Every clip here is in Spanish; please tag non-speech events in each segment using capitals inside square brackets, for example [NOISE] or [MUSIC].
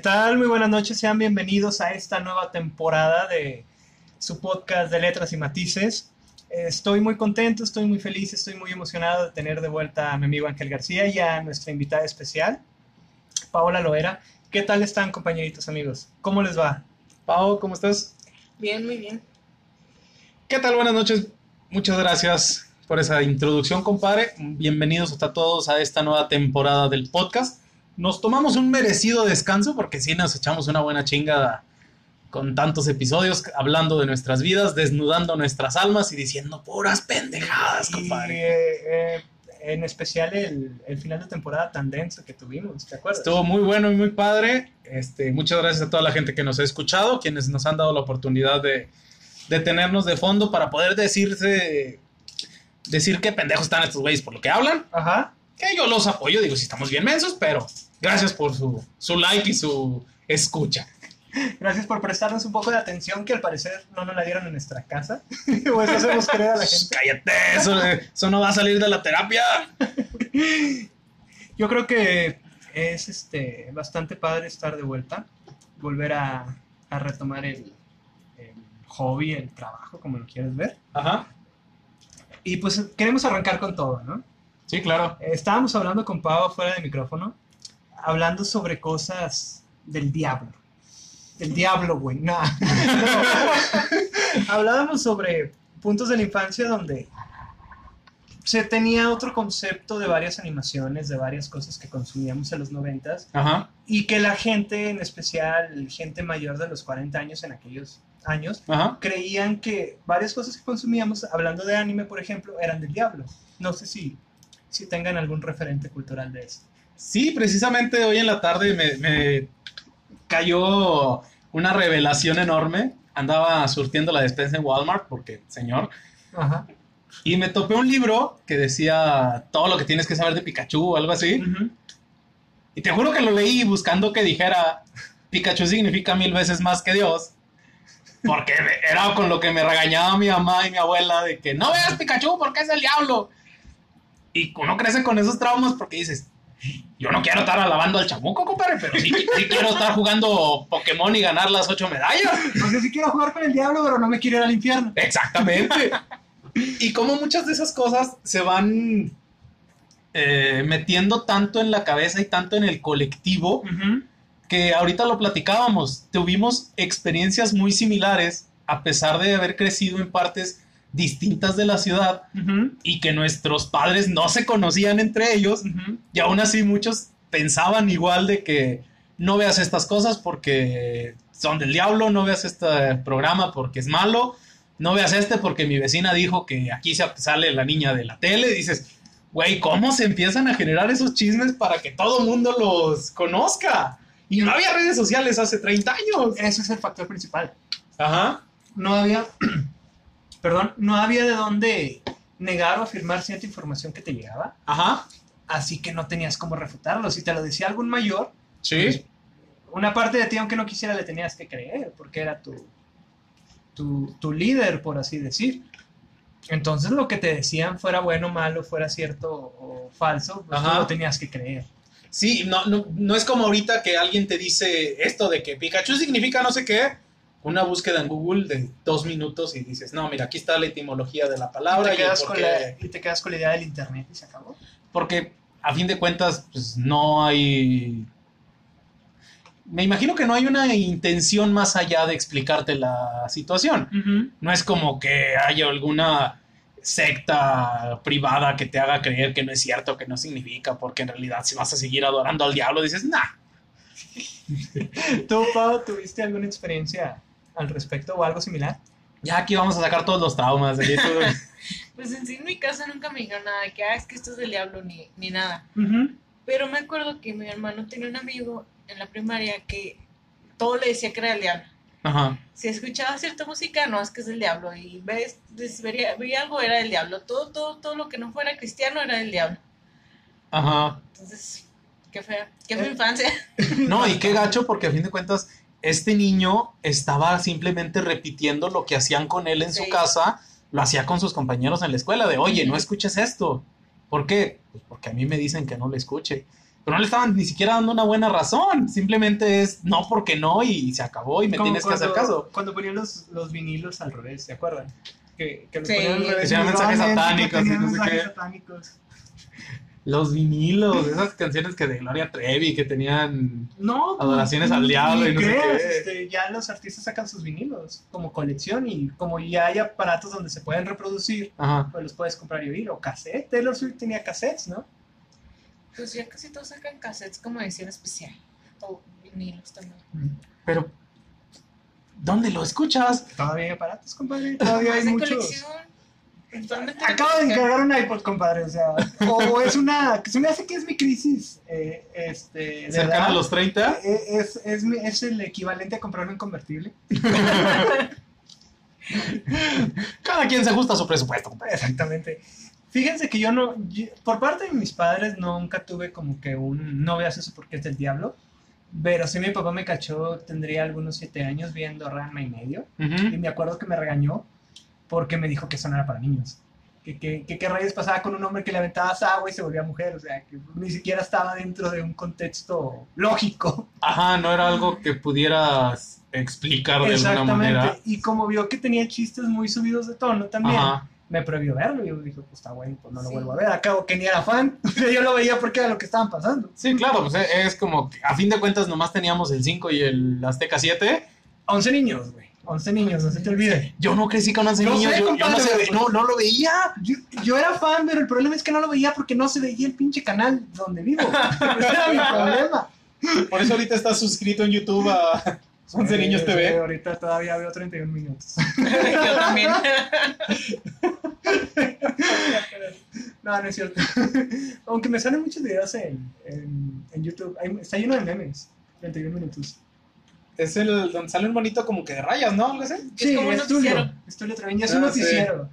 tal? Muy buenas noches, sean bienvenidos a esta nueva temporada de su podcast de letras y matices. Estoy muy contento, estoy muy feliz, estoy muy emocionado de tener de vuelta a mi amigo Ángel García y a nuestra invitada especial, Paola Loera. ¿Qué tal están, compañeritos amigos? ¿Cómo les va? Pao, ¿cómo estás? Bien, muy bien. ¿Qué tal? Buenas noches. Muchas gracias por esa introducción, compadre. Bienvenidos a todos a esta nueva temporada del podcast. Nos tomamos un merecido descanso porque sí nos echamos una buena chingada con tantos episodios hablando de nuestras vidas, desnudando nuestras almas y diciendo puras pendejadas, Y, compadre. eh, eh, en especial el, el final de temporada tan denso que tuvimos, ¿te acuerdas? Estuvo muy bueno y muy padre. Este, muchas gracias a toda la gente que nos ha escuchado, quienes nos han dado la oportunidad de, de tenernos de fondo para poder decirse, decir qué pendejos están estos güeyes por lo que hablan. Ajá. Que yo los apoyo, digo, si estamos bien mensos, pero gracias por su, su like y su escucha. Gracias por prestarnos un poco de atención que al parecer no nos la dieron en nuestra casa. o [LAUGHS] eso hacemos creer a la gente. Cállate, eso, eso no va a salir de la terapia. Yo creo que es este bastante padre estar de vuelta, volver a, a retomar el, el hobby, el trabajo, como lo quieres ver. Ajá. Y pues queremos arrancar con todo, ¿no? Sí, claro. Eh, Estábamos hablando con Pau fuera de micrófono, hablando sobre cosas del diablo. Del diablo, güey. Nah. No. [LAUGHS] Hablábamos sobre puntos de la infancia donde se tenía otro concepto de varias animaciones, de varias cosas que consumíamos en los noventas, Ajá. y que la gente, en especial gente mayor de los 40 años en aquellos años, Ajá. creían que varias cosas que consumíamos, hablando de anime, por ejemplo, eran del diablo. No sé si, si tengan algún referente cultural de eso. Sí, precisamente hoy en la tarde me, me cayó una revelación enorme. Andaba surtiendo la despensa en Walmart porque, señor, Ajá. y me topé un libro que decía todo lo que tienes que saber de Pikachu o algo así. Ujú. Y te juro que lo leí buscando que dijera Pikachu significa mil veces más que Dios. Porque era con lo que me regañaba mi mamá y mi abuela de que no veas Pikachu porque es el diablo. Y uno crece con esos traumas porque dices, yo no quiero estar alabando al chamuco, compadre, pero sí, sí [LAUGHS] quiero estar jugando Pokémon y ganar las ocho medallas. O sea, sí quiero jugar con el diablo, pero no me quiero ir al infierno. Exactamente. [LAUGHS] y como muchas de esas cosas se van eh, metiendo tanto en la cabeza y tanto en el colectivo que ahorita lo platicábamos, tuvimos experiencias muy similares a pesar de haber crecido en partes distintas de la ciudad y que nuestros padres no se conocían entre ellos y aún así muchos pensaban igual de que no veas estas cosas porque son del diablo, no veas este programa porque es malo, no veas este porque mi vecina dijo que aquí se sale la niña de la tele, dices, güey, ¿cómo se empiezan a generar esos chismes para que todo mundo los conozca? Y no había redes sociales hace 30 años. Ese es el factor principal. Ajá. No había, [CLEARS THROAT] perdón, no había de dónde negar o afirmar cierta información que te llegaba, Ajá. así que no tenías cómo refutarlo. Si te lo decía algún mayor, Sí. una parte de ti, aunque no quisiera, le tenías que creer, porque era tu, tu, tu líder, por así decir. Entonces, lo que te decían, fuera bueno, malo, fuera cierto o falso, pues tú Ajá. lo tenías que creer. Sí, no, no, no es como ahorita que alguien te dice esto de que Pikachu significa no sé qué. Una búsqueda en Google de dos minutos y dices, no, mira, aquí está la etimología de la Y palabra te, y, quedas el por con la, y te quedas con la idea del internet y se acabó. Porque a fin de cuentas, pues no hay. Me imagino que no hay una intención más allá de explicarte la situación. No es como que haya alguna secta privada que te haga creer que no es cierto, que no significa, porque en realidad si vas a seguir adorando al diablo, dices, nah. [LAUGHS] ¿Tú, Pau, tuviste alguna experiencia al respecto o algo similar? Ya aquí vamos a sacar todos los traumas. aquí [LAUGHS] Pues en sí en mi casa nunca me dijeron nada, que ah, es que esto es del diablo ni, ni nada. Ujú. Pero me acuerdo que mi hermano tenía un amigo en la primaria que todo le decía que era del diablo. Ajá. Si escuchaba cierta música, no, es que es del diablo. Y ves, des- vería, veía algo, era del diablo. Todo, todo, todo lo que no fuera cristiano era del diablo. Ajá. Entonces, qué fea, qué fea infancia. [LAUGHS] No, y qué gacho, porque a fin de cuentas, este niño estaba simplemente repitiendo lo que hacían con él en su casa, lo hacía con sus compañeros en la escuela, de oye, no escuches esto. ¿Por qué? Pues porque a mí me dicen que no lo escuche. Pero no le estaban ni siquiera dando una buena razón. Simplemente es no porque no y se acabó y me Como tienes que hacer caso. Cuando ponían los, los vinilos al revés, ¿se acuerdan? Que, que los Sí. ponían al revés. Que mensajes satánicos no sé mensajes qué. satánicos. Los vinilos, esas canciones que de Gloria Trevi que tenían. No, pues, Adoraciones al diablo y no sé qué. este, ya los artistas sacan sus vinilos como colección y como ya hay aparatos donde se pueden reproducir, Ajá. pues los puedes comprar y oír. O cassette, Taylor Swift tenía cassettes, ¿no? Pues ya casi todos sacan cassettes como edición especial. O vinilos también. Pero. ¿Dónde lo escuchas? Todavía hay aparatos, compadre. Todavía hay muchos. colección. Acabo de encargar un iPod, compadre. O sea, o es una. Se me hace que es mi crisis. eh, este, de edad. a los 30. Eh, Es, es, mi- es el equivalente a comprarme un convertible. [LAUGHS] Cada quien se ajusta a su presupuesto. compadre. Exactamente. Fíjense que yo no, yo- por parte de mis padres nunca tuve como que un, no veas eso porque es del diablo, pero sí mi papá me cachó, tendría algunos siete años viendo Ranma y medio, y Ujú. me acuerdo que me regañó porque me dijo que eso no era para niños. Que, que, que qué rayos pasaba con un hombre que le aventabas agua y se volvía mujer, o sea, que ni siquiera estaba dentro de un contexto lógico. Ajá, no era algo que pudieras explicar de alguna manera. Y como vio que tenía chistes muy subidos de tono también, Ajá. me prohibió verlo. Y yo dije, pues está bueno, pues no lo Sí. vuelvo a ver. Acabo que ni era fan. [LAUGHS] Yo lo veía porque era lo que estaban pasando. Sí, claro, pues es como que a fin de cuentas nomás teníamos el 5 y el Azteca 7. 11 niños, güey. 11 niños, no se te olvide. Yo no crecí con 11 Yo niños, sé, yo, yo no, se ve- no, no lo veía. Yo, yo era fan, pero el problema es que no lo veía porque no se veía el pinche canal donde vivo. [LAUGHS] Ese era mi problema. Por eso ahorita estás suscrito en YouTube a 11 Niños Sí, TV. ahorita todavía veo 31 minutos. [LAUGHS] Yo también. [LAUGHS] No, no es cierto. Aunque me salen muchos videos en, en, en YouTube. Hay- está lleno de memes. 31 minutos. Es el donde sale un bonito como que de rayas, ¿no? Algo así. Sí, como un es Tulio. noticiero. Es Tulio Treviño, es un Ah, sí. noticiero.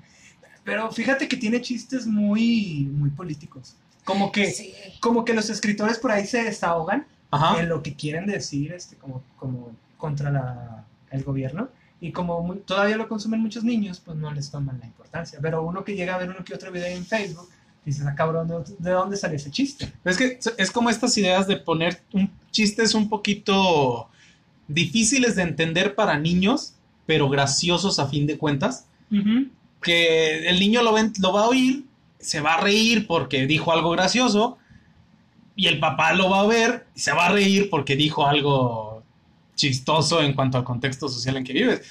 Pero fíjate que tiene chistes muy, muy políticos. Como que, Sí. como que los escritores por ahí se desahogan Ajá. en lo que quieren decir este, como, como contra la, el gobierno. Y como muy- todavía lo consumen muchos niños, pues no les toman la importancia. Pero uno que llega a ver uno que otro video en Facebook, dices, ah, cabrón, ¿de- ¿de dónde sale ese chiste? Es que es como estas ideas de poner un, chistes un poquito difíciles de entender para niños, pero graciosos a fin de cuentas. Que el niño lo, ven- lo va a oír, se va a reír porque dijo algo gracioso, y el papá lo va a ver y se va a reír porque dijo algo chistoso en cuanto al contexto social en que vives.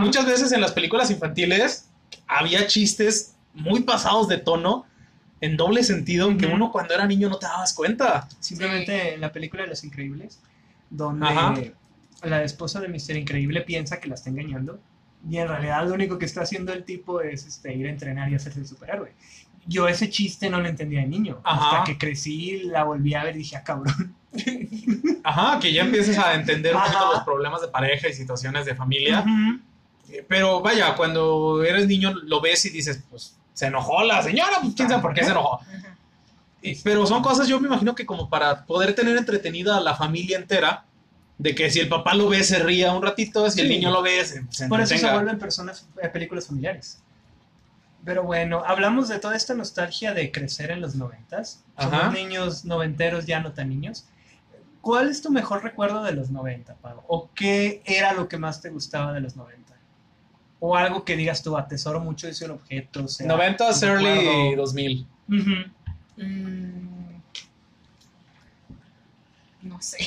Muchas veces en las películas infantiles había chistes muy pasados de tono, en doble sentido, en que Ujú. uno cuando era niño no te dabas cuenta. Simplemente en la película de Los Increíbles, donde Ajá. La esposa de Mr. Increíble piensa que la está engañando y en realidad lo único que está haciendo el tipo es este, ir a entrenar y hacerse el superhéroe. Yo ese chiste no lo entendía de niño. Ajá. Hasta que crecí, la volví a ver y dije, ah, cabrón. [LAUGHS] Ajá, que ya empieces a entender un poquito los problemas de pareja y situaciones de familia. Eh, Pero vaya, cuando eres niño lo ves y dices, pues se enojó la señora, pues quién sabe por qué se enojó. Pero son cosas, yo me imagino que como para poder tener entretenida a la familia entera, de que si el papá lo ve se ría un ratito, si el niño lo ve se, se Por eso se vuelven personas, eh, películas familiares. Pero bueno, hablamos de toda esta nostalgia de crecer en los noventas. Ajá. Somos niños noventeros, ya no tan niños. ¿Cuál es tu mejor recuerdo de los 90, Pau? ¿O qué era lo que más te gustaba de los 90? O algo que digas tú, atesoro mucho ese objeto. sea 90s, un early recuerdo. 2000. Ujú. Mm, no sé.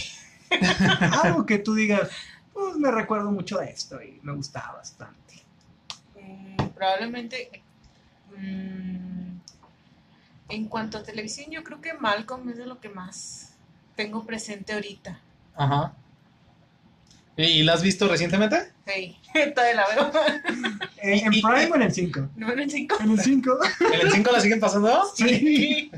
[LAUGHS] Algo que tú digas, pues me recuerdo mucho de esto y me gustaba bastante. Mm, probablemente. mm, en cuanto a televisión, yo creo que Malcolm es de lo que más tengo presente ahorita. Ajá. ¿Y la has visto recientemente? Hey, [LAUGHS] todavía la veo. [LAUGHS] ¿En, en Prime o en el 5? ¿No en el 5? ¿En el 5? ¿En el 5 la siguen pasando? Sí.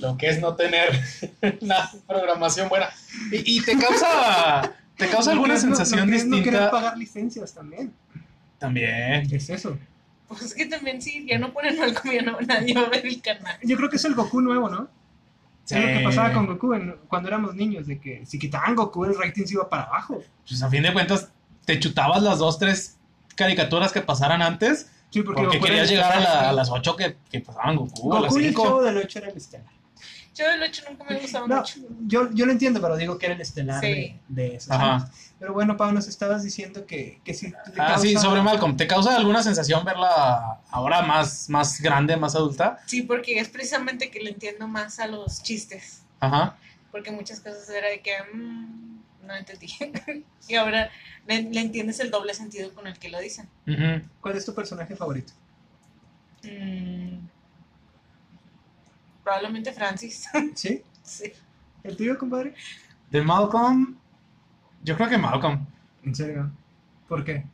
Lo que es no tener [LAUGHS] una programación buena. Y, y te causa, te causa alguna no- sensación que es No querer distinta. pagar licencias también. También. ¿Qué es eso? Pues es que también sí, ya no ponen Malcolm, ya no nadie va a ver el canal. Yo creo que es el Goku nuevo, ¿no? Sí. Es lo que pasaba con Goku en- cuando éramos niños, de que si quitaban Goku el rating se iba para abajo. Pues a fin de cuentas, te chutabas las dos, tres caricaturas que pasaran antes. Sí, porque, Porque querías llegar a, la- a las 8 que, que pasaban Goku, a las Goku y el 5. chavo del 8 era el estelar. Yo el 8 nunca me ha gustado No, mucho. yo, yo lo entiendo, pero digo que era el estelar Sí. de, de esos Ajá. años. Pero bueno, Pau, nos estabas diciendo que, que si le Ah, sí, sobre Malcolm. ¿Te causa alguna sensación verla ahora más, más grande, más adulta? Sí, porque es precisamente que le entiendo más a los chistes. Ajá. Porque muchas cosas era de que mm, no entendí. [LAUGHS] y ahora le, le entiendes el doble sentido con el que lo dicen. Ujú. ¿Cuál es tu personaje favorito? Mm, probablemente Francis. [LAUGHS] ¿Sí? sí. ¿El tuyo, compadre? De Malcolm, yo creo que Malcolm. ¿En serio? ¿Por qué?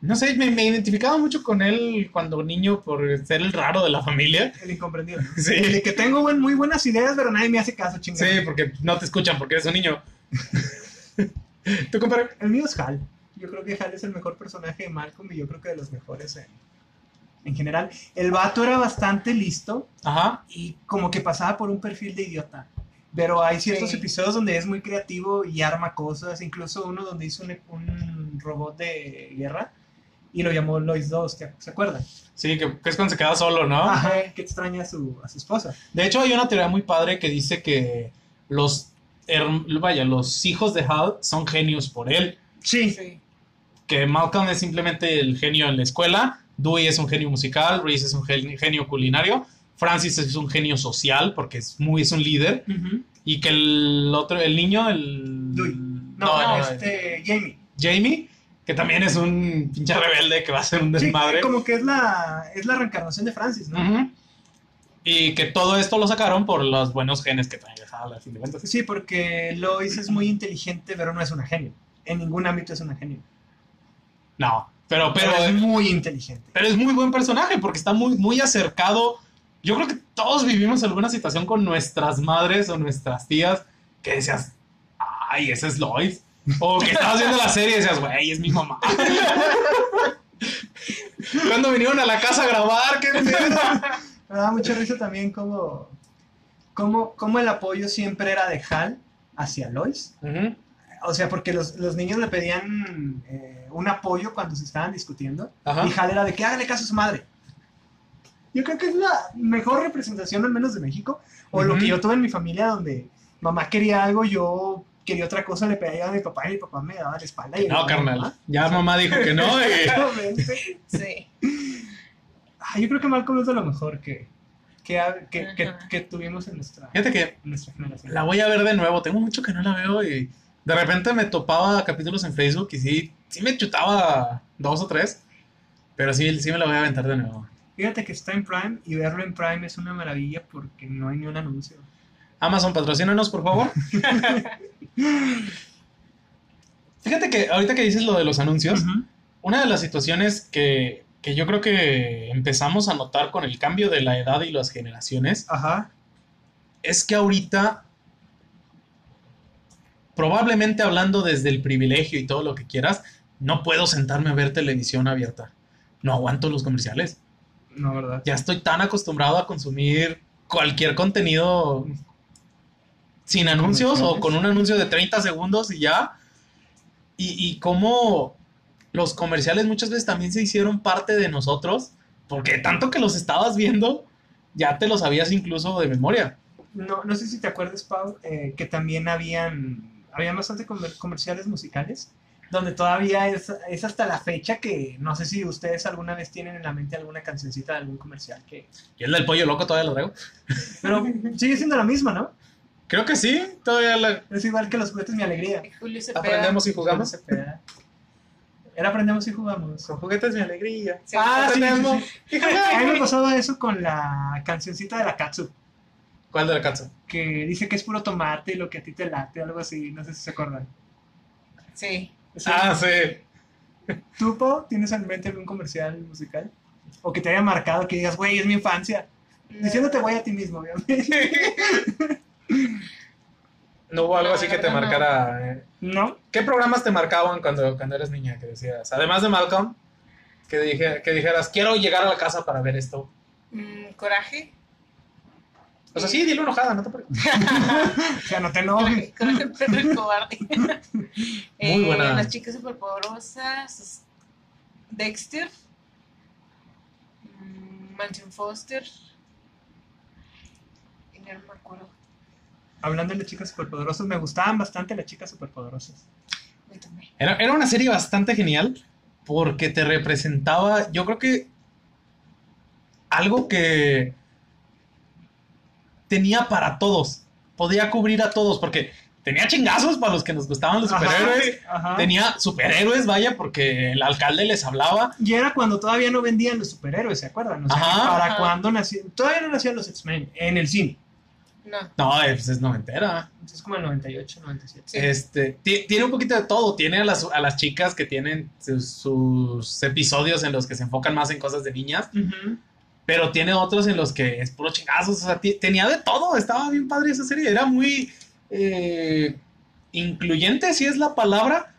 No sé, me, me identificaba mucho con él cuando niño por ser el raro de la familia. El incomprendido. ¿no? [LAUGHS] Sí. El de que tengo buen- muy buenas ideas, pero nadie me hace caso, chingada. Sí, porque no te escuchan porque eres un niño. [LAUGHS] ¿Tú, compadre? El mío es Hal. Yo creo que Hal es el mejor personaje de Malcolm y yo creo que de los mejores en, en general. El vato era bastante listo Ajá. y como que pasaba por un perfil de idiota. Pero hay ciertos Sí. episodios donde es muy creativo y arma cosas. Incluso uno donde hizo un, un robot de guerra y lo llamó Lois 2, ¿te- ¿se acuerdan? Sí, que, que es cuando se queda solo, ¿no? Ajá, que extraña a su, a su esposa. De hecho, hay una teoría muy padre que dice que los, vaya, los hijos de Hal son genios por él. Sí. Sí. Que Malcolm es simplemente el genio en la escuela, Dewey es un genio musical, Reese es un gen- genio culinario, Francis es un genio social porque es muy es un líder y que el otro el niño el Dewey. No, no, no, este, Jamie. Jamie que también es un pinche rebelde que va a ser un Sí, desmadre. como que es la, es la reencarnación de Francis, ¿no? Y que todo esto lo sacaron por los buenos genes que trae de cuentas. Sí, porque Lois es muy inteligente, pero no es una genio. En ningún ámbito es una genio. No, pero pero Pero es muy inteligente. Pero es muy buen personaje porque está muy, muy acercado. Yo creo que todos vivimos alguna situación con nuestras madres o nuestras tías que decías, ay, ese es Lois. O que estabas viendo la serie y decías, güey, es mi mamá. [LAUGHS] Cuando vinieron a la casa a grabar, ¿qué? Me da mucha risa también como, como, como el apoyo siempre era de Hal hacia Lois. Ujú. O sea, porque los, los niños le pedían eh, un apoyo cuando se estaban discutiendo. Ajá. Y Hal era de que hágale caso a su madre. Yo creo que es la mejor representación, al menos de México. O lo Ujú. que yo tuve en mi familia, donde mamá quería algo, yo quería otra cosa, le pedía a mi papá y mi papá me daba la espalda. Y No, carnal. "Mamá". Ya mamá dijo que no. y- Exactamente. Sí. [LAUGHS] Ah, yo creo que Malcolm es de lo mejor que, que, que, que tuvimos en nuestra, Fíjate que en nuestra generación. la voy a ver de nuevo. Tengo mucho que no la veo y de repente me topaba capítulos en Facebook y sí, sí me chutaba dos o tres. Pero sí, sí me la voy a aventar de nuevo. Fíjate que está en Prime y verlo en Prime es una maravilla porque no hay ni un anuncio. Amazon, patrocínanos, por favor. [LAUGHS] Fíjate que ahorita que dices lo de los anuncios, una de las situaciones que, que yo creo que empezamos a notar con el cambio de la edad y las generaciones Ajá. es que ahorita, probablemente hablando desde el privilegio y todo lo que quieras, no puedo sentarme a ver televisión abierta. No aguanto los comerciales. No, ¿verdad? Ya estoy tan acostumbrado a consumir cualquier contenido sin anuncios o con un anuncio de 30 segundos y ya. Y, y cómo los comerciales muchas veces también se hicieron parte de nosotros, porque tanto que los estabas viendo, ya te lo sabías incluso de memoria. No, no sé si te acuerdas, Pau, eh, que también habían, habían bastante comer- comerciales musicales, donde todavía es, es hasta la fecha que no sé si ustedes alguna vez tienen en la mente alguna cancioncita de algún comercial que... Y el del pollo loco todavía lo traigo. Pero sigue siendo la misma, ¿no? Creo que sí, todavía la... Es igual que los juguetes mi alegría. Julio Cepeda. aprendemos y jugamos. Se pega. Era aprendemos y jugamos. Con juguetes mi alegría. Sí. Ah, sí, Aprendemos. sí, sí. A mí me pasaba eso con la cancioncita de la Katsu, ¿Cuál de la Katsu? que dice que es puro tomate y lo que a ti te late, algo así, no sé si se acuerdan. Sí. Ah, sí. ¿Tú, Pau, tienes en mente algún comercial musical? O que te haya marcado, que digas, güey, es mi infancia. Diciéndote güey a ti mismo, obviamente. [LAUGHS] No hubo algo No, así que te no. marcara. eh, ¿No? ¿Qué programas te marcaban cuando, cuando eras niña? Que decías, además de Malcolm, que, dije, que dijeras, quiero llegar a la casa para ver esto. Mm, Coraje. O sea, sí, dilo enojada, no te preocupes. [LAUGHS] O sea, no te enojes. [LAUGHS] Coraje, coraje el perro y cobarde. [LAUGHS] Muy buena. Las chicas superpoderosas. Dexter. mm, Mansion Foster. Ya no me acuerdo. Hablando de las chicas superpoderosas, me gustaban bastante las chicas superpoderosas. Era, era una serie bastante genial porque te representaba, yo creo que algo que tenía para todos, podía cubrir a todos porque tenía chingazos para los que nos gustaban los superhéroes, Ajá, ajá. tenía superhéroes, vaya, porque el alcalde les hablaba. Y era cuando todavía no vendían los superhéroes, ¿se acuerdan? O sea, Ajá. para Ajá. cuando nacían, todavía no nacían los X-Men en el cine. No. No, pues es noventera. Es como el 98, 97. Sí. Este, ti- tiene un poquito de todo. Tiene a las, a las chicas que tienen sus, sus episodios en los que se enfocan más en cosas de niñas. Pero tiene otros en los que es puro chingazos, o sea, tenía de todo, estaba bien padre esa serie, era muy eh, incluyente, si es la palabra,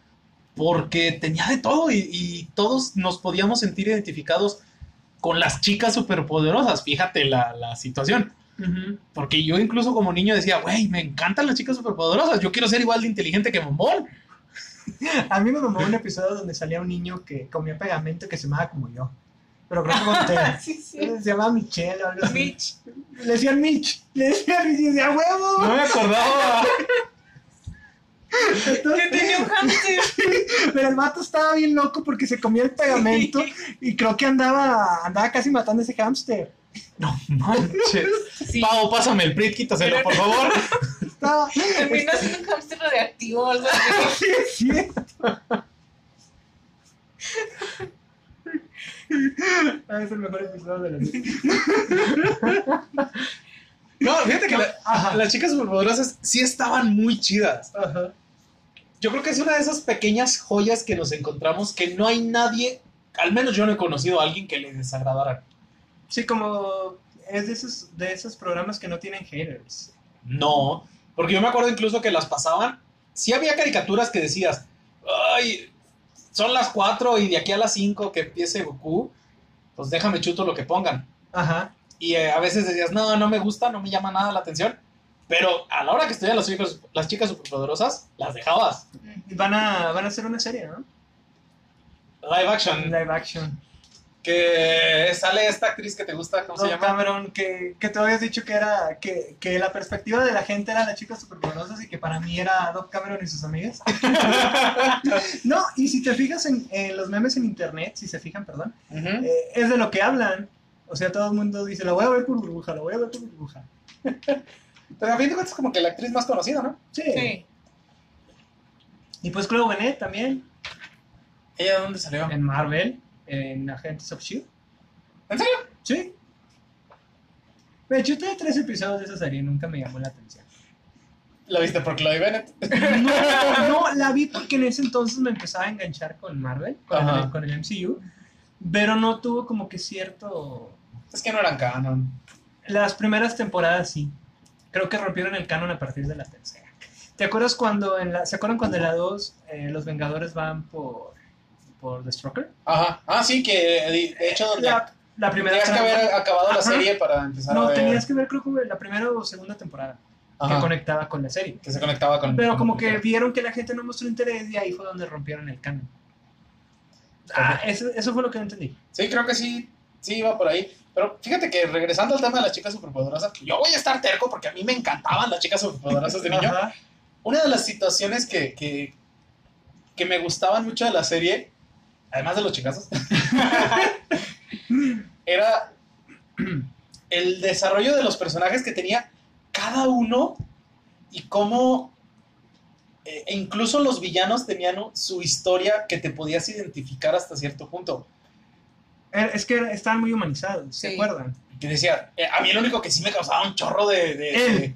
porque tenía de todo y, y todos nos podíamos sentir identificados con las chicas superpoderosas, fíjate la, la situación, porque yo incluso como niño decía, güey, me encantan las chicas superpoderosas, yo quiero ser igual de inteligente que Bombón. [LAUGHS] A mí me mamó un episodio donde salía un niño que comía pegamento que se llamaba como yo. Pero creo que conté. [LAUGHS] Sí, sí. Se llamaba Michelle o algo así. Mitch. Le decían Mitch. Le decían Mitch y decía, ¡huevo! No me acordaba. Que tenía un hamster. [LAUGHS] Pero el vato estaba bien loco porque se comía el pegamento y creo que andaba, andaba casi matando a ese hámster. No manches. Sí. Pau, pásame el print, quítaselo, por favor. Estaba... Terminó siendo un hamster radioactivo o algo así. [LAUGHS] Sí, es cierto. [LAUGHS] Ah, es el mejor episodio de la. [LAUGHS] No, fíjate que la- las chicas superpoderosas sí estaban muy chidas. Ajá. Yo creo que es una de esas pequeñas joyas que nos encontramos que no hay nadie, al menos yo no he conocido a alguien que le desagradara. Sí, como es de esos, de esos programas que no tienen haters. No, porque yo me acuerdo incluso que las pasaban. Sí había caricaturas que decías, ay, son las 4 y de aquí a las 5 que empiece Goku, pues déjame chuto lo que pongan. Ajá. Y eh, a veces decías, no, no me gusta, no me llama nada la atención. Pero a la hora que estudian los chicos, las chicas superpoderosas, las dejabas. Y Van a, van a hacer una serie, ¿no? Live action. Live action. Que sale esta actriz que te gusta, ¿cómo se Dove llama? Cameron, que, que tú habías dicho que era que, que la perspectiva de la gente era las chicas superpoderosas y que para mí era Doc Cameron y sus amigas. [LAUGHS] No, y si te fijas en, en los memes en internet, si se fijan, perdón, eh, es de lo que hablan. O sea, todo el mundo dice, la voy a ver por burbuja, la voy a ver por burbuja. [LAUGHS] Pero a fin de cuentas es como que la actriz más conocida, ¿no? Sí. Sí. Y pues Chloe Bennett también, ¿Ella de dónde salió? en Marvel, en Agents of S.H.I.E.L.D. ¿En serio? Sí. Me chuté tres episodios de esa serie, nunca me llamó la atención. ¿La viste por Chloe Bennett? [LAUGHS] No, no, la vi porque en ese entonces me empezaba a enganchar con Marvel, con, Ajá. el, con el MCU, pero no tuvo como que cierto... Es que no eran canon. Las primeras temporadas sí. Creo que rompieron el canon a partir de la tercera. ¿Te acuerdas cuando en la... ¿Se acuerdan cuando en la 2 eh, los Vengadores van por, por The Stroker? Ajá. Ah, sí, que de de hecho La, la primera tenías que haber acabado la serie para empezar a No, tenías que ver creo que la primera o segunda temporada Ajá, que conectaba con la serie. que se conectaba con. Pero con- como que vieron que la gente no mostró interés y ahí fue donde rompieron el canon. Ah, eso, eso fue lo que no entendí. Sí, creo que sí. Sí, iba por ahí. Pero fíjate que regresando al tema de las chicas superpoderosas, yo voy a estar terco porque a mí me encantaban las chicas superpoderosas de niño. [LAUGHS] Una de las situaciones que, que, que me gustaban mucho de la serie, además de los chicazos, [LAUGHS] era el desarrollo de los personajes que tenía cada uno y cómo eh, e incluso los villanos tenían su historia que te podías identificar hasta cierto punto. Era- Es que estaban muy humanizados, ¿se Sí. acuerdan? Que decía, eh, a mí lo único que sí me causaba un chorro de... de-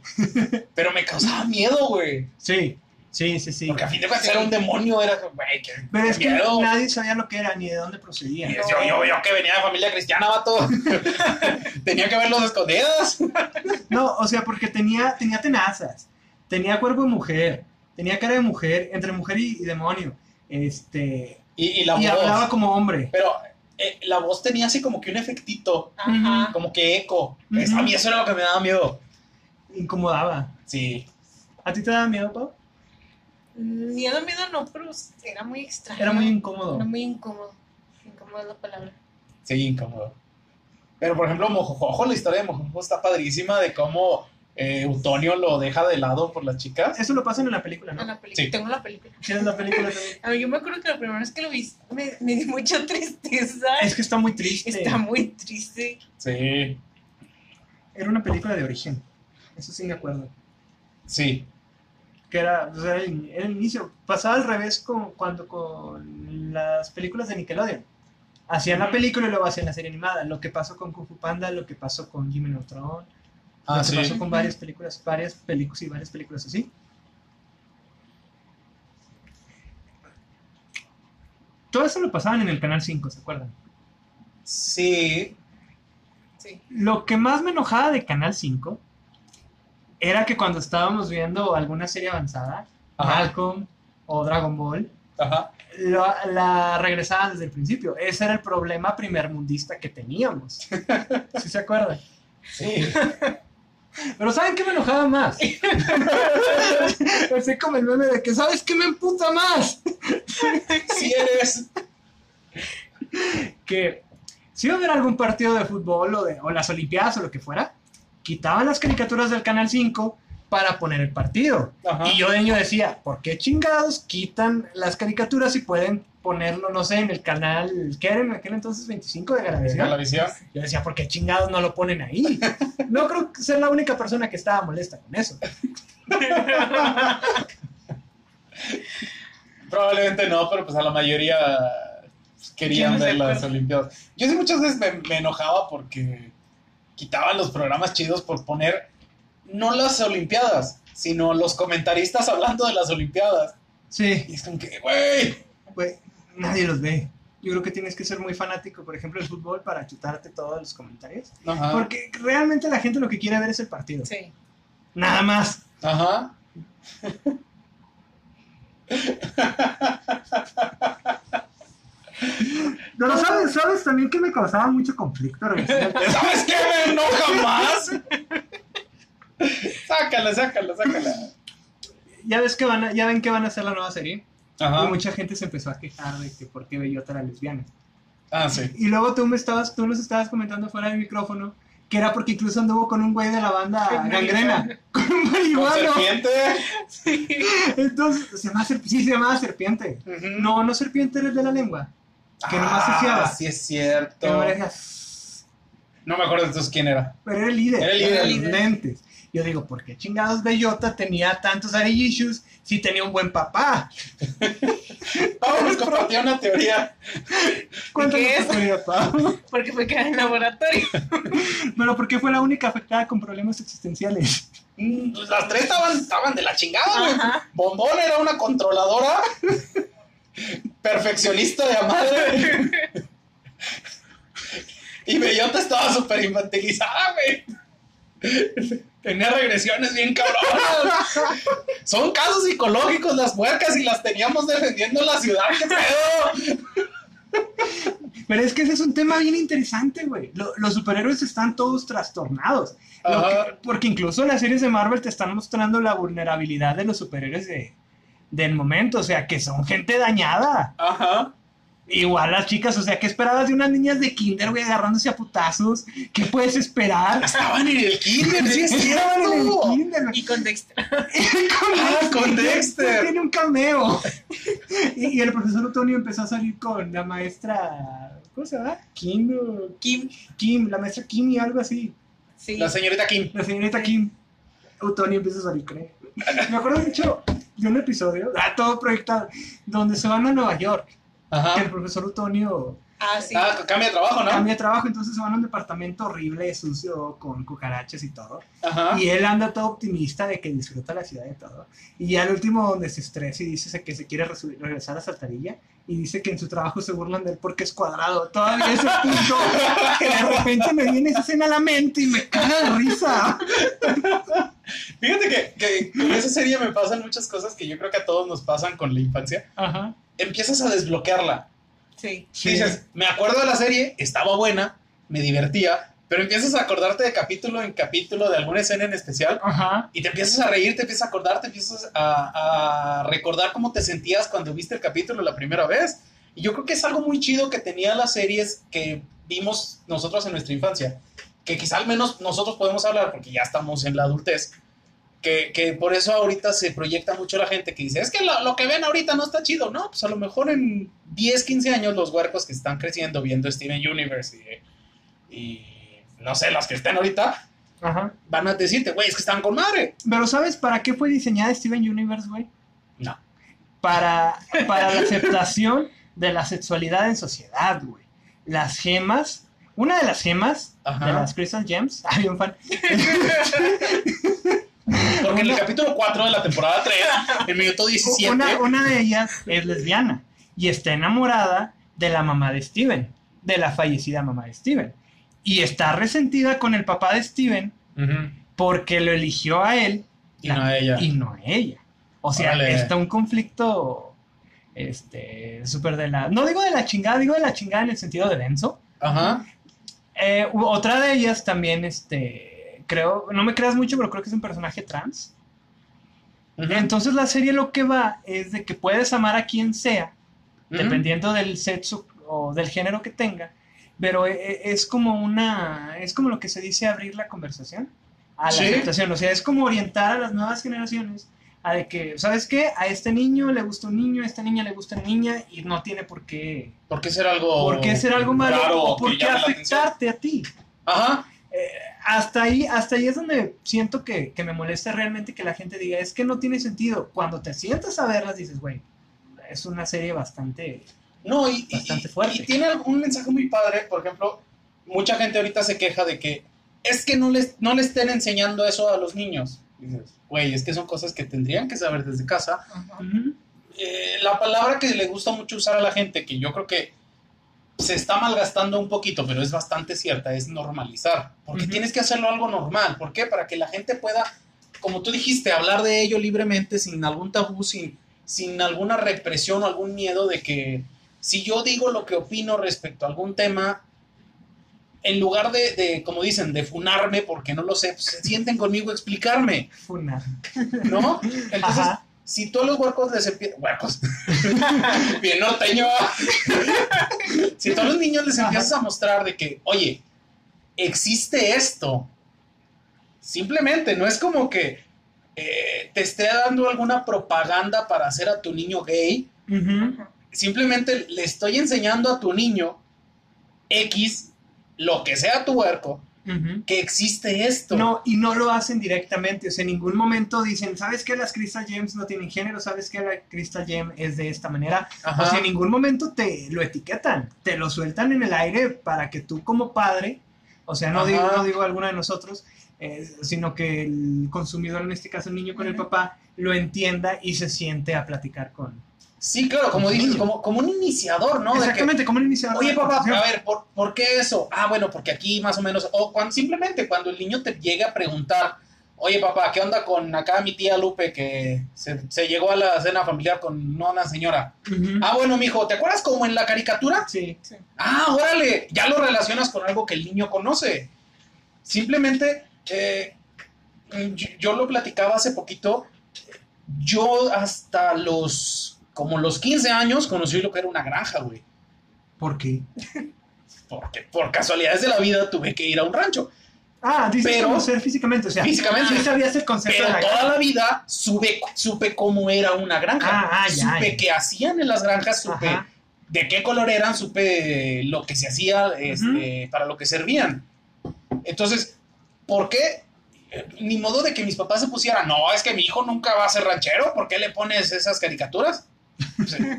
pero me causaba miedo, güey. Sí, sí, sí, sí. Porque a fin de cuentas era un demonio, era, güey, qué, Pero es que miedo. nadie sabía lo que era ni de dónde procedía. Y yo, yo, yo que venía de familia cristiana, vato. [LAUGHS] Tenía que verlos escondidos. No, o sea, porque tenía, tenía tenazas, tenía cuerpo de mujer, tenía cara de mujer, entre mujer y, y demonio. Este, Y, y la y voz. hablaba como hombre. Pero eh, la voz tenía así como que un efectito, Ajá. como que eco. Ujú. Es- A mí eso era lo que me daba miedo. Incomodaba. Sí. ¿A ti te daba miedo, Pau? Miedo, miedo no, pero era muy extraño. Era muy incómodo. Era muy incómodo. Incómodo es la palabra. Sí, incómodo. Pero por ejemplo, Mojojojo, la historia de Mojojojo está padrísima de cómo eh, Utonio lo deja de lado por las chicas. Eso lo pasan en la película, En ¿no? la película. Sí. Tengo la película. ¿Tienes la película también? [LAUGHS] A mí, yo me acuerdo que la primera vez que lo vi me, me dio mucha tristeza. Es que está muy triste. Está muy triste. Sí, Era una película de origen. Eso sí me acuerdo. sí. Que era, o sea, el, inicio. Pasaba al revés con, cuando con las películas de Nickelodeon. Hacían la película y luego hacían la serie animada. Lo que pasó con Kung Fu Panda, lo que pasó con Jimmy Neutron, lo Ah, que sí. pasó con varias películas, varias películas y varias películas así. Todo eso lo pasaban en el Canal 5, ¿se acuerdan? Sí. Sí. Lo que más me enojaba de Canal 5 era que cuando estábamos viendo alguna serie avanzada, Ajá. Malcolm o Dragon Ball, Ajá. la, la regresaban desde el principio. Ese era el problema primermundista que teníamos. [LAUGHS] ¿Sí se acuerdan? Sí. [LAUGHS] Pero ¿saben qué me enojaba más? [LAUGHS] Así como el meme de que ¿sabes qué me emputa más? Sí eres. Que si iba a haber algún partido de fútbol o, de, o las olimpiadas o lo que fuera, quitaban las caricaturas del Canal 5 para poner el partido. Ajá. Y yo de niño decía, ¿por qué chingados quitan las caricaturas y pueden ponerlo, no sé, en el canal, ¿qué era en aquel entonces? 25 de Galavisión? la visión. Yo decía, ¿por qué chingados no lo ponen ahí? No creo sea la única persona que estaba molesta con eso. [LAUGHS] Probablemente no, pero pues a la mayoría querían ver las. Olimpiadas. Yo sí muchas veces me, me enojaba porque quitaban los programas chidos por poner no las Olimpiadas, sino los comentaristas hablando de las Olimpiadas. Sí, Y es como que, güey. güey, nadie los ve. Yo creo que tienes que ser muy fanático, por ejemplo, del fútbol para chutarte todos los comentarios. Ajá. Porque realmente la gente lo que quiere ver es el partido. Sí. Nada más. Ajá. [LAUGHS] Pero sabes, sabes también que me causaba mucho conflicto. [LAUGHS] ¿Sabes qué me enoja más? sácala, sácala, sácala. ya ves que van a- ya ven que van a hacer la nueva serie. Y mucha gente se empezó a quejar de que por qué Bellota era lesbiana. Ah, sí. Y luego tú me estabas, tú nos estabas comentando fuera del micrófono que era porque incluso anduvo con un güey de la banda Gangrena. Con un Con marihuano. serpiente. Entonces, se llama serp- sí, se llamaba serpiente. No, no serpiente era el de la lengua. Que nomás ah, hacía- sí es Que cierto. decía, No me acuerdo entonces quién era. Pero era el líder. Era el líder. de los lentes. Yo digo, ¿por qué chingados Bellota tenía tantos daddy issues si tenía un buen papá? [LAUGHS] Nos compartió una teoría. Cuéntanos ¿Qué es? teoría, Pau. [LAUGHS] Porque fue que era en laboratorio. [LAUGHS] Pero ¿por qué fue la única afectada con problemas existenciales? Pues Las tres estaban, estaban de la chingada, güey. Bombón era una controladora. Perfeccionista de madre. y Bellota estaba súper infantilizada, güey. Tenía regresiones bien cabronas. Son casos psicológicos las puercas y las teníamos defendiendo la ciudad. ¿Qué pedo? Pero es que ese es un tema bien interesante, güey. Lo- los superhéroes están todos trastornados. Que- porque incluso las series de Marvel te están mostrando la vulnerabilidad de los superhéroes de, del momento. O sea, que son gente dañada. Ajá. Igual las chicas, o sea, ¿qué esperabas de unas niñas de kinder, güey, agarrándose a putazos? ¿Qué puedes esperar? Estaban en el kinder, sí es Estaban en el kinder, güey. Y con Dexter. [LAUGHS] Ah, con Dexter. Tiene un cameo. [LAUGHS] y, y el profesor Otonio empezó a salir con la maestra. ¿Cómo se llama? Kim. Kim. Kim, la maestra Kim y algo así. Sí. La señorita Kim. La señorita Kim. Otonio empieza a salir con él. Me acuerdo mucho de un episodio, ah, todo proyectado, donde se van a Nueva York. Que el Ajá. profesor Otonio Ah, sí. Ah, cambia de trabajo, ¿no? cambia de trabajo, entonces se van a un departamento horrible, sucio, con cucarachas y todo. Ajá. Y él anda todo optimista de que disfruta la ciudad y todo. Y ya al último donde se estresa y dice que se quiere regresar a Saltarilla y dice que en su trabajo se burlan de él porque es cuadrado. Todavía ese punto [LAUGHS] que de repente me viene esa escena a la mente y me caga de risa. [LAUGHS] Fíjate que, que con esa serie me pasan muchas cosas que yo creo que a todos nos pasan con la infancia. Ajá. Empiezas a desbloquearla. Sí. Dices, me acuerdo de la serie, estaba buena, me divertía, pero empiezas a acordarte de capítulo en capítulo de alguna escena en especial Ajá. y te empiezas a reír, te empiezas a acordar, te empiezas a, a recordar cómo te sentías cuando viste el capítulo la primera vez. Y yo creo que es algo muy chido que tenía las series que vimos nosotros en nuestra infancia. que quizá al menos nosotros podemos hablar porque ya estamos en la adultez, que, que por eso ahorita se proyecta mucho la gente que dice, es que lo, lo que ven ahorita no está chido, ¿no? Pues a lo mejor en 10, 15 años los huercos que están creciendo viendo Steven Universe y, y no sé, las que estén ahorita, Ajá. van a decirte, güey, es que están con madre. Pero ¿sabes para qué fue diseñada Steven Universe, güey? No. Para, para la aceptación de la sexualidad en sociedad, güey. Las gemas, una de las gemas Ajá. de las Crystal Gems, [LAUGHS] hay un fan. [LAUGHS] Porque en el capítulo 4 de la temporada 3, el minuto 17, Una, una de ellas es lesbiana y está enamorada de la mamá de Steven, de la fallecida mamá de Steven. Y está resentida con el papá de Steven porque lo eligió a él y no a ella. y no a ella. O sea, Órale. está un conflicto este súper de la no digo de la chingada, digo de la chingada en el sentido de denso. Ajá. Eh, otra de ellas también este creo, no me creas mucho, pero creo que es un personaje trans. Entonces la serie lo que va es de que puedes amar a quien sea, dependiendo del sexo o del género que tenga, pero e- e- es como una, es como lo que se dice abrir la conversación a la Sí. aceptación, o sea, es como orientar a las nuevas generaciones a de que, ¿sabes qué? A este niño le gusta un niño, a esta niña le gusta una niña y no tiene por qué, ¿Por qué ser algo por qué ser algo malo o por qué afectarte a ti. Ajá. Hasta ahí, hasta ahí es donde siento que, que me molesta realmente que la gente diga, es que no tiene sentido. Cuando te sientas a verlas dices, güey, es una serie bastante... No, y, Bastante y- fuerte. y tiene un mensaje muy padre, por ejemplo, mucha gente ahorita se queja de que es que no les, no le estén enseñando eso a los niños. Dices, güey, es que son cosas que tendrían que saber desde casa. Eh, la palabra que le gusta mucho usar a la gente, que yo creo que se está malgastando un poquito, pero es bastante cierta, es normalizar. Porque tienes que hacerlo algo normal. ¿Por qué? Para que la gente pueda, como tú dijiste, hablar de ello libremente, sin algún tabú, sin, sin alguna represión o algún miedo de que si yo digo lo que opino respecto a algún tema, en lugar de, de, como dicen, de funarme porque no lo sé, pues, se sienten conmigo a explicarme, Funa. ¿no? [LAUGHS] Entonces, Ajá. Si a los huercos les empiezas. Huercos. [LAUGHS] Bien norteño. si a los niños les empiezas a mostrar de que, oye, existe esto. Simplemente, no es como que eh, te esté dando alguna propaganda para hacer a tu niño gay. Simplemente le estoy enseñando a tu niño X, lo que sea tu huerco, Que existe esto. No, y no lo hacen directamente, o sea, en ningún momento dicen, ¿sabes qué? Las Crystal Gems no tienen género, ¿sabes qué? La Crystal Gem es de esta manera. Ajá. O sea, en ningún momento te lo etiquetan, te lo sueltan en el aire para que tú como padre, o sea, no, Ajá. digo, no digo alguno de nosotros, eh, sino que el consumidor, en este caso el niño con el papá, lo entienda y se siente a platicar con... Sí, claro, como su dices, como, como un iniciador, ¿no? Que- Exactamente, como el iniciador. Oye, papá, a ver, ¿por, por qué eso? Ah, bueno, porque aquí más o menos, o cuando, simplemente cuando el niño te llega a preguntar, oye, papá, ¿qué onda con acá mi tía Lupe que se, se llegó a la cena familiar con no, una señora? Ah, bueno, mijo, ¿te acuerdas como en la caricatura? Sí. Ah, órale, ya lo relacionas con algo que el niño conoce. Simplemente, eh, yo, yo lo platicaba hace poquito, yo hasta los, como los 15 años, conocí lo que era una granja, güey. ¿Por qué? Porque por casualidades de la vida tuve que ir a un rancho. Ah, dices Pero- conocer físicamente, o sea, Físicamente. sí sabías el concepto Pero de la toda la vida supe, supe cómo era una granja. Ah, ah, ya, supe ya. qué hacían en las granjas, supe Ajá. de qué color eran, supe lo que se hacía, este, para lo que servían. Entonces, ¿por qué? Ni modo de que mis papás se pusieran, no, es que mi hijo nunca va a ser ranchero, ¿por qué le pones esas caricaturas?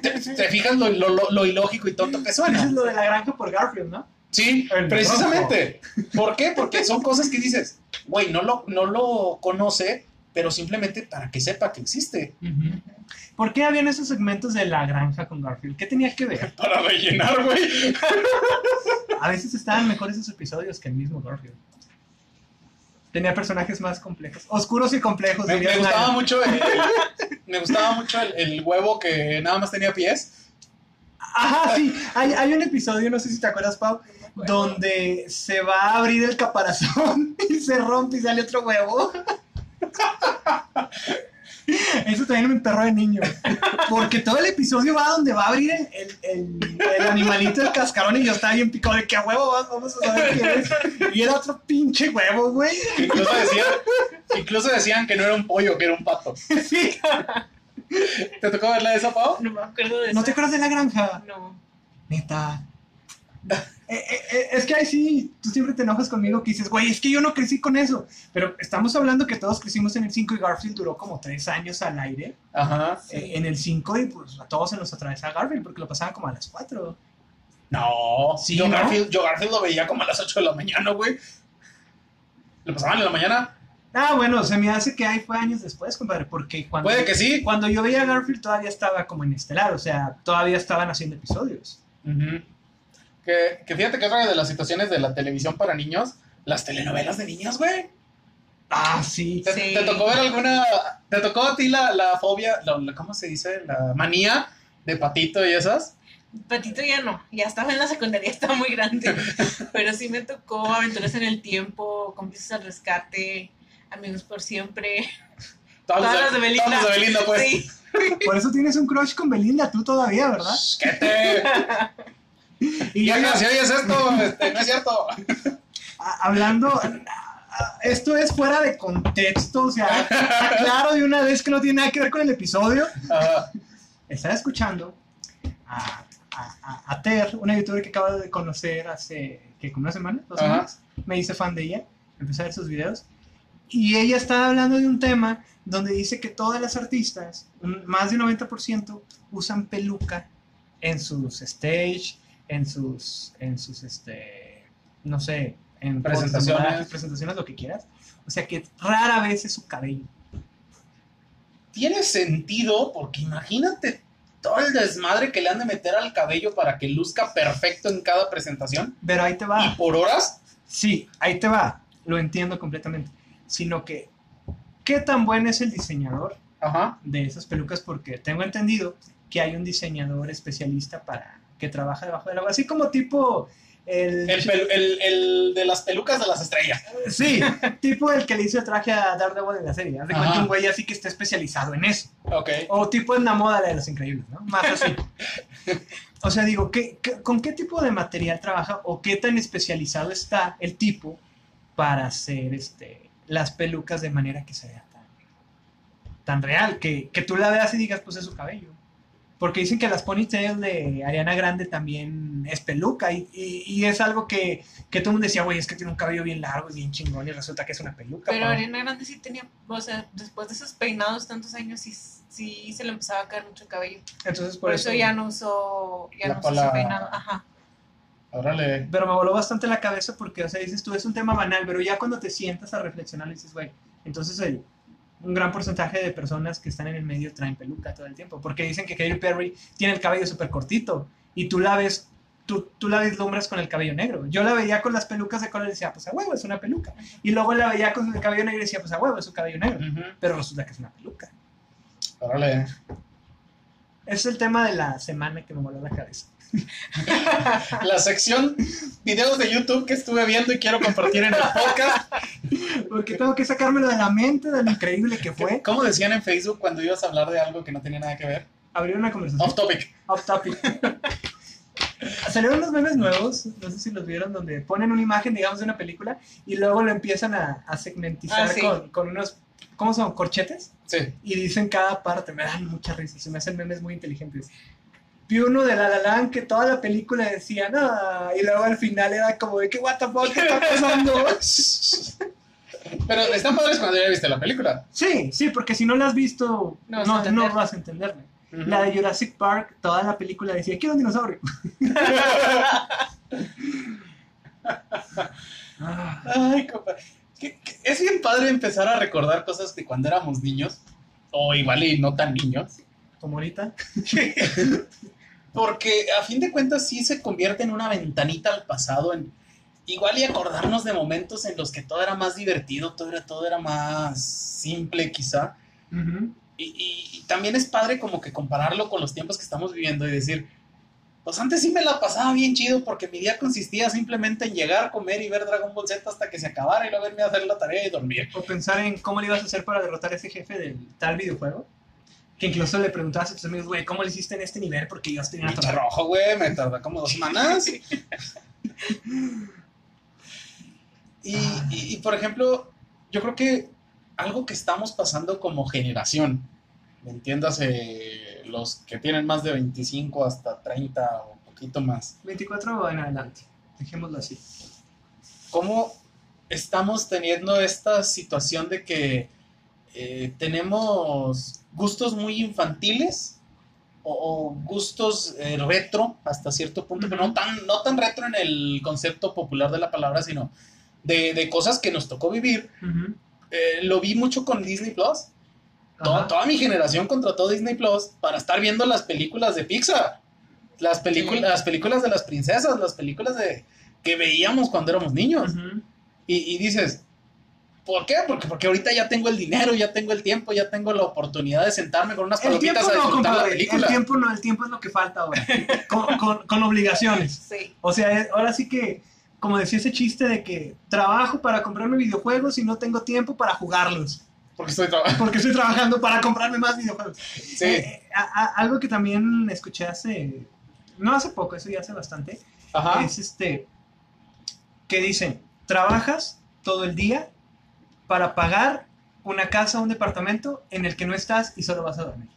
¿Te, te fijas lo, lo- lo- lo ilógico y tonto que Eso suena? es lo de la granja por Garfield, ¿no? Sí, El precisamente. ¿Por qué? Porque son cosas que dices, güey, no lo, no lo conoce, pero simplemente para que sepa que existe. ¿Por qué habían esos segmentos de la granja con Garfield? ¿Qué tenía que ver? Para rellenar, güey. A veces estaban mejores esos episodios que el mismo Garfield. Tenía personajes más complejos. Oscuros y complejos. Me, diría me gustaba mucho, el, [LAUGHS] me gustaba mucho el, el huevo que nada más tenía pies. Ajá, sí. Hay, hay un episodio, no sé si te acuerdas, Pau, donde se va a abrir el caparazón [LAUGHS] y se rompe y sale otro huevo. [LAUGHS] Eso también me emperró de niño. Porque todo el episodio va donde va a abrir el, el, el- el animalito del cascarón y yo estaba bien picado de que a huevo vas, vamos a saber quién es. Y era otro pinche huevo, güey. Incluso decían, incluso decían que no era un pollo, que era un pato. Sí. ¿Te tocó verla de esa, Pau? No me acuerdo de eso. ¿No te acuerdas de la granja? No. Neta. Eh, eh, eh, es que ahí sí, tú siempre te enojas conmigo que dices, güey, es que yo no crecí con eso. Pero estamos hablando que todos crecimos en el 5 y Garfield duró como 3 años al aire. Ajá. eh, en el 5 y pues a todos se nos atravesaba Garfield porque lo pasaban como a las 4. No, Sí, yo, ¿no? Garfield, yo Garfield lo veía como a las 8 de la mañana, güey. ¿Lo pasaban en la mañana? Ah, bueno, se me hace que ahí fue años después, compadre, porque cuando, Puede que sí. cuando yo veía a Garfield todavía estaba como en estelar, o sea, todavía estaban haciendo episodios. Ujú. Que, que fíjate que otra de las situaciones de la televisión para niños, las telenovelas de niños, güey. Ah, sí. ¿Te, Sí. te tocó ver alguna? ¿Te tocó a ti la, la fobia, la- la- ¿cómo se dice? La manía de patito y esas? Patito ya no, ya estaba en la secundaria, [LAUGHS] estaba muy grande. Pero sí me tocó Aventuras en el Tiempo, Cómplices al Rescate, Amigos por Siempre. Todas las de Belinda. Todas las de Belinda, pues. Sí, Por eso tienes un crush con Belinda, tú todavía, ¿verdad? Shh, ¿Qué te? [LAUGHS] Y Ya que si oyes esto, [LAUGHS] este, no es cierto. hablando, esto es fuera de contexto, o sea, claro de una vez que no tiene nada que ver con el episodio. Ajá. Estaba escuchando a, a, a- Ter, una youtuber que acabo de conocer hace, que como una semana, dos Ajá. semanas, me hice fan de ella, empecé a ver sus videos, y ella estaba hablando de un tema donde dice que todas las artistas, más de un 90%, usan peluca en sus stage, en sus, en sus, este, no sé, en Presentaciones. presentaciones, lo que quieras. O sea que rara vez es su cabello. Tiene sentido porque imagínate todo el desmadre que le han de meter al cabello para que luzca perfecto en cada presentación. Pero ahí te Y va. por horas, Sí, ahí te va. Lo entiendo completamente. Sino que, ¿qué tan buen es el diseñador ajá. de esas pelucas? Porque tengo entendido que hay un diseñador especialista para que trabaja debajo del agua. Así como tipo el... El, el- el de las pelucas de las estrellas. Sí, [LAUGHS] tipo el que le hizo el traje a Daredevil en la serie. Haz de cuenta un güey así que está especializado en eso. Ok. O tipo en la moda de los increíbles, ¿no? Más así. [LAUGHS] O sea, digo, ¿qué, qué- con qué tipo de material trabaja o qué tan especializado está el tipo para hacer este, las pelucas de manera que se vea tan, tan real? Que, que tú la veas y digas, pues es su cabello. Porque dicen que las ponytails de Ariana Grande también es peluca y, y- y es algo que, que todo el mundo decía, güey, es que tiene un cabello bien largo y bien chingón y resulta que es una peluca. pero pa". Ariana Grande sí tenía, o sea, después de esos peinados tantos años, sí, sí se le empezaba a caer mucho cabello. Entonces, Por, eso, ya no usó, ya no usó su peinado. Ajá. Órale. Pero me voló bastante la cabeza porque, o sea, dices tú, es un tema banal, pero ya cuando te sientas a reflexionar, dices, güey, entonces el, un gran porcentaje de personas que están en el medio traen peluca todo el tiempo, porque dicen que Katy Perry tiene el cabello súper cortito y tú la ves, tú, tú la vislumbras con el cabello negro. Yo la veía con las pelucas de color y decía, pues a huevo, es una peluca. Y luego la veía con el cabello negro y decía, pues a huevo, es su cabello negro. Pero resulta que es una peluca. Órale. Es el tema de la semana que me voló la cabeza. [LAUGHS] La sección videos de YouTube que estuve viendo y quiero compartir en el podcast. Porque tengo que sacármelo de la mente de lo increíble que fue. ¿Cómo decían en Facebook cuando ibas a hablar de algo que no tenía nada que ver? Abrir una conversación. Off topic. Off topic. Salieron unos memes nuevos, no sé si los vieron, donde ponen una imagen, digamos, de una película y luego lo empiezan a, a segmentizar Ah, sí. con, con unos, ¿cómo son? Corchetes. Sí. Y dicen cada parte, me dan mucha risa, se me hacen memes muy inteligentes. Vi uno de La La Land que toda la película decía, no, y luego al final era como de que, what the fuck, ¿qué está pasando? [LAUGHS] Pero están padres cuando ya viste la película. sí, sí, porque si no la has visto, No no, vas a no, entender. vas a entenderme. La de Jurassic Park, toda la película decía, quiero un dinosaurio. [LAUGHS] [LAUGHS] Ay, compa. Que- que Es bien padre empezar a recordar cosas de cuando éramos niños. O igual y no tan niños. como ahorita. [LAUGHS] Porque a fin de cuentas sí se convierte en una ventanita al pasado. En, igual y acordarnos de momentos en los que todo era más divertido, todo era, todo era más simple quizá. Y, y- y también es padre como que compararlo con los tiempos que estamos viviendo y decir, pues antes sí me la pasaba bien chido porque mi día consistía simplemente en llegar, comer y ver Dragon Ball Z hasta que se acabara y luego verme a hacer la tarea y dormir. O pensar en cómo le ibas a hacer para derrotar a ese jefe del tal videojuego. Que incluso le preguntabas a tus amigos, güey, ¿cómo le hiciste en este nivel? Porque yo en Pinche rojo, güey, me tardó como dos semanas. [LAUGHS] y, y, y, por ejemplo, yo creo que algo que estamos pasando como generación, entiéndase los que tienen más de 25 hasta 30 o poquito más. 24 o en adelante, dejémoslo así. ¿Cómo estamos teniendo esta situación de que eh, tenemos gustos muy infantiles o, o gustos eh, retro hasta cierto punto, pero no tan, no tan retro en el concepto popular de la palabra, sino de, de cosas que nos tocó vivir. Eh, lo vi mucho con Disney Plus. Toda, Ajá. toda mi generación contrató Disney Plus para estar viendo las películas de Pixar. Las, películas Sí. las películas de las princesas, las películas de, que veíamos cuando éramos niños. Y, y dices, ¿por qué? Porque, porque ahorita ya tengo el dinero, ya tengo el tiempo, ya tengo la oportunidad de sentarme con unas El tiempo palomitas a no, disfrutar la compadre. El tiempo no, el tiempo es lo que falta ahora. [LAUGHS] con, con- con obligaciones. Sí. O sea, es- ahora sí que, como decía ese chiste de que trabajo para comprarme videojuegos y no tengo tiempo para jugarlos. Porque estoy trabajando. [LAUGHS] Porque estoy trabajando para comprarme más videojuegos. Sí. Eh, a- a- algo que también escuché hace, no hace poco, eso ya hace bastante, Ajá. es este, que dicen, trabajas todo el día para pagar una casa o un departamento en el que no estás y solo vas a dormir.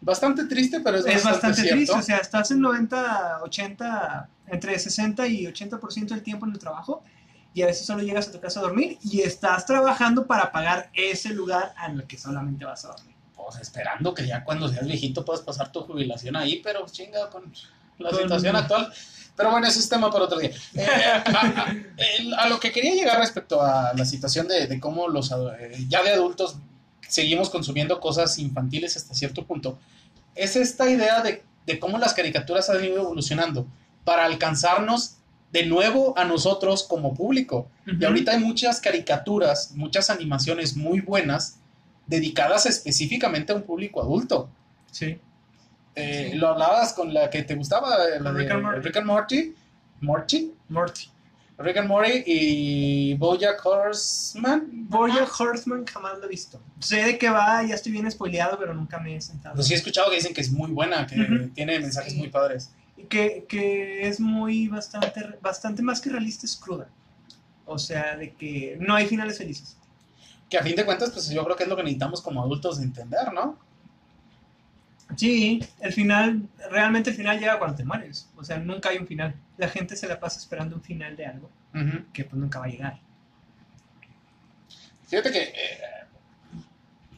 Bastante triste, pero es, Es bastante cierto. triste, o sea, estás en 90, 80, entre 60 y 80% del tiempo en el trabajo y a veces solo llegas a tu casa a dormir y estás trabajando para pagar ese lugar al que solamente vas a dormir. Pues esperando que ya cuando seas viejito puedas pasar tu jubilación ahí, pero chinga con la Con- situación actual. Pero bueno, ese es tema para otro día. [LAUGHS] Eh, a, a- el- a lo que quería llegar respecto a la situación de, de cómo los eh, ya de adultos seguimos consumiendo cosas infantiles hasta cierto punto, es esta idea de, de cómo las caricaturas han ido evolucionando para alcanzarnos de nuevo a nosotros como público. Y ahorita hay muchas caricaturas, muchas animaciones muy buenas dedicadas específicamente a un público adulto. Sí. Eh, Sí. Lo hablabas con la que te gustaba, la de Rick and Morty. Rick and Morty, Morty, Morty. Rick and Morty y BoJack Horseman. Bojack Horseman jamás lo he visto. Sé de qué va, ya estoy bien spoileado, pero nunca me he sentado. Pues sí he escuchado que dicen que es muy buena, que Ujú. tiene mensajes Sí. muy padres. Que, que es muy bastante, bastante más que realista, es cruda. O sea, de que no hay finales felices. Que a fin de cuentas, pues yo creo que es lo que necesitamos como adultos de entender, ¿no? Sí, el final, realmente el final llega cuando te mueres. O sea, nunca hay un final. La gente se la pasa esperando un final de algo que pues nunca va a llegar. Fíjate que eh,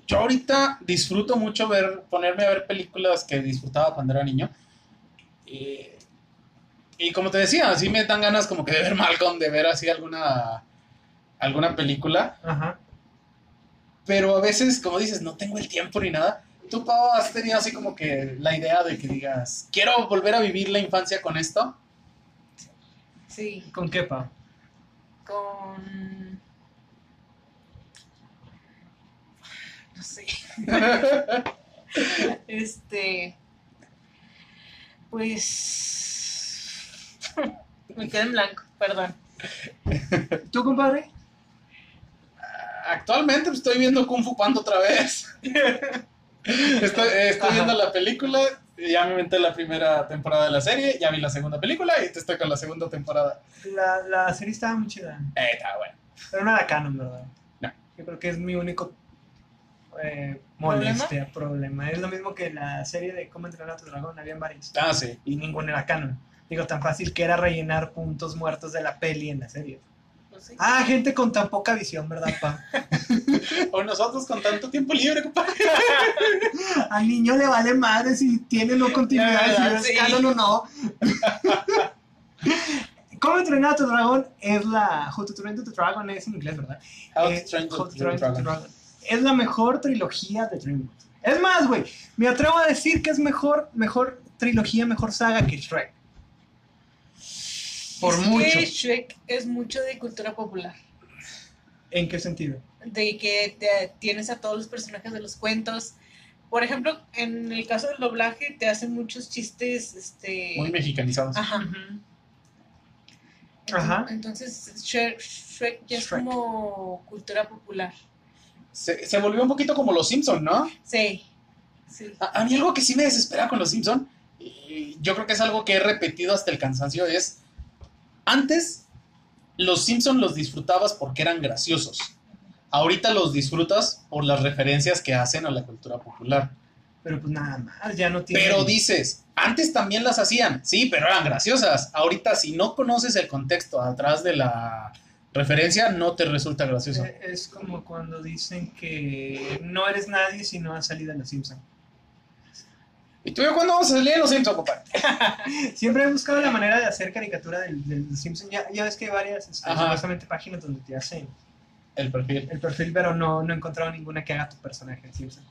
yo ahorita disfruto mucho ver, ponerme a ver películas que disfrutaba cuando era niño. Y, y como te decía, así me dan ganas como que de ver [LAUGHS] Malcolm, de ver así alguna, alguna película. Ajá. Pero a veces, como dices, no tengo el tiempo ni nada. ¿Tú, Pau, has tenido así como que la idea de que digas, quiero volver a vivir la infancia con esto? Sí. ¿Con qué, pa? Con. No sé. [LAUGHS] Este. Pues. [LAUGHS] Me quedé en blanco, perdón. ¿Tú, compadre? Actualmente estoy viendo Kung Fu Panda otra vez. [LAUGHS] estoy eh, estoy viendo la película, ya me inventé la primera temporada de la serie, ya vi la segunda película y te estoy con la segunda temporada. La, la serie estaba muy chida. Eh, está bueno. Pero no era canon, ¿verdad? No. Yo creo que es mi único eh, molestia, problema? Es lo mismo que la serie de Cómo entrenar a tu dragón, habían varios. Ah, sí. Y ninguno era canon. Digo, tan fácil que era rellenar puntos muertos de la peli en la serie. Pues sí. Ah, gente con tan poca visión, ¿verdad, pa? [LAUGHS] O nosotros con tanto tiempo libre, compadre. [LAUGHS] Al niño le vale madre si tiene no continuidad, si es Sí. canon o no. [LAUGHS] ¿Cómo entrenar a tu dragón? Es la. How to Train to Dragon es en inglés, ¿verdad? How Eh, to Train How to to Train to Dragon. Dragon. Es la mejor trilogía de DreamWorks. Es más, güey, me atrevo a decir que es mejor, mejor trilogía, mejor saga que Shrek. Por Es mucho. que Shrek es mucho de cultura popular. ¿En qué sentido? De que te- tienes a todos los personajes de los cuentos. Por ejemplo, en el caso del doblaje, te hacen muchos chistes. Este, Muy mexicanizados. Ajá. Ajá. Entonces, Shrek, Shrek ya es Shrek. como cultura popular. Se, se volvió un poquito como los Simpsons, ¿no? Sí. Sí. A, a mí algo que sí me desespera con los Simpson, y yo creo que es algo que he repetido hasta el cansancio, es antes los Simpson los disfrutabas porque eran graciosos. Ahorita los disfrutas por las referencias que hacen a la cultura popular. Pero pues nada más, ya no tiene. Pero dices, antes también las hacían, sí, pero eran graciosas. Ahorita si no conoces el contexto atrás de la referencia, no te resulta gracioso. Eh, Es como cuando dicen que no eres nadie si no has salido en Los Simpsons. ¿Y tú y yo cuándo vamos a salir en los Simpsons, [LAUGHS] compadre? Siempre he buscado la manera de hacer caricatura del, del Los Simpsons. Ya, ya ves que hay varias este, Ajá. supuestamente páginas donde te hacen El perfil. el perfil, pero no, no he encontrado ninguna que haga tu personaje en Simpson.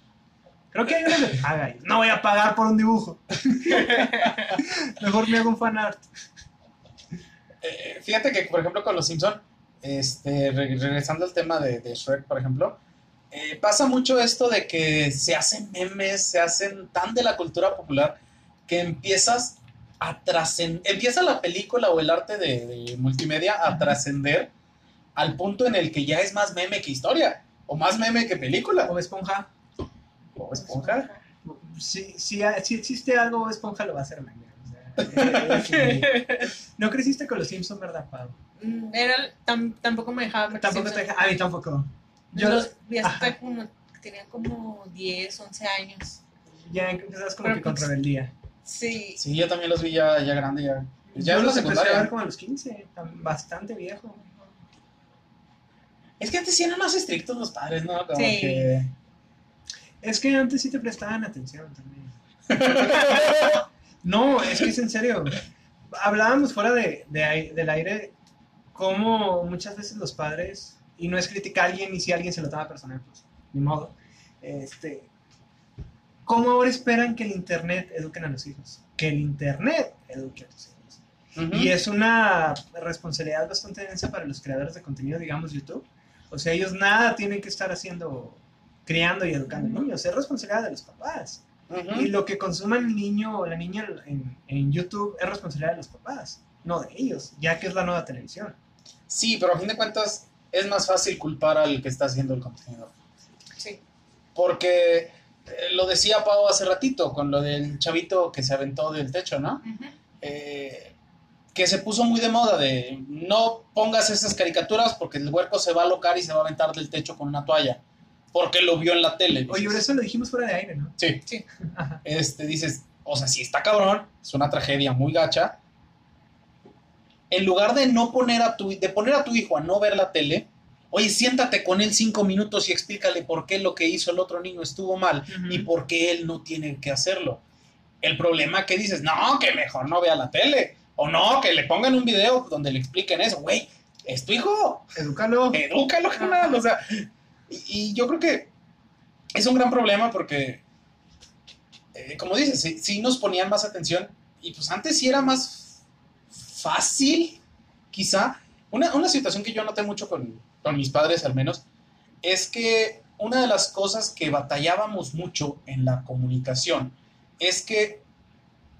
Creo que hay una que paga. No voy a pagar por un dibujo. [LAUGHS] Mejor me hago un fanart. Eh, fíjate que, por ejemplo, con los Simpson, este, re- regresando al tema de, de Shrek, por ejemplo, eh, pasa mucho esto de que se hacen memes, se hacen tan de la cultura popular que empiezas a trascender, empieza la película o el arte de, de multimedia a trascender al punto en el que ya es más meme que historia, o más meme que película. Bob Esponja. O esponja. Si, si, si existe algo, Esponja lo va a hacer meme. o sea, es [LAUGHS] un- no creciste con los Simpsons, ¿verdad, Pau? Mm, Era, tam- tampoco me dejaba ver Tampoco te Simpsons. deja. A mí tampoco. Yo Los vi hasta como, tenía como 10, 11 años. ya empezabas como Pero que con pues- rebeldía. Sí. Sí, yo también los vi ya, ya grande, ya. Ya Yo los empecé a ver como a los 15, tam- bastante viejo. Es que antes sí eran más estrictos los padres, ¿no? Como Sí. que... Es que antes sí te prestaban atención también. [LAUGHS] No, es que es en serio. Hablábamos fuera de, de del aire cómo muchas veces los padres, y no es criticar a alguien, y si alguien se lo toma personal, pues ni modo. Este, ¿Cómo ahora esperan que el Internet eduquen a los hijos? Que el Internet eduque a los hijos. Y es una responsabilidad bastante densa para los creadores de contenido, digamos YouTube. O sea, ellos nada tienen que estar haciendo, criando y educando niños. Es responsabilidad de los papás. Y lo que consuma el niño o la niña en, en YouTube es responsabilidad de los papás, no de ellos, ya que es la nueva televisión. Sí, pero a fin de cuentas es más fácil culpar al que está haciendo el contenido. Sí. Porque eh, lo decía Pau hace ratito con lo del chavito que se aventó del techo, ¿no? Eh, que se puso muy de moda de no pongas esas caricaturas porque el huerco se va a alocar y se va a aventar del techo con una toalla. Porque lo vio en la tele. Oye, dices. por eso lo dijimos fuera de aire, ¿no? Sí. Sí. Ajá. este, dices, o sea, si está cabrón, es una tragedia muy gacha. En lugar de no poner a tu, de poner a tu hijo a no ver la tele, oye, siéntate con él cinco minutos y explícale por qué lo que hizo el otro niño estuvo mal y por qué él no tiene que hacerlo. El problema que dices, no, que mejor no vea la tele, o no, que le pongan un video donde le expliquen eso, güey, es tu hijo, Edúcalo. edúcalo, carnal, o sea, y, y yo creo que es un gran problema porque, eh, como dices, sí, sí nos ponían más atención y pues antes sí era más fácil, quizá. Una, una situación que yo noté mucho con, con mis padres al menos, es que una de las cosas que batallábamos mucho en la comunicación es que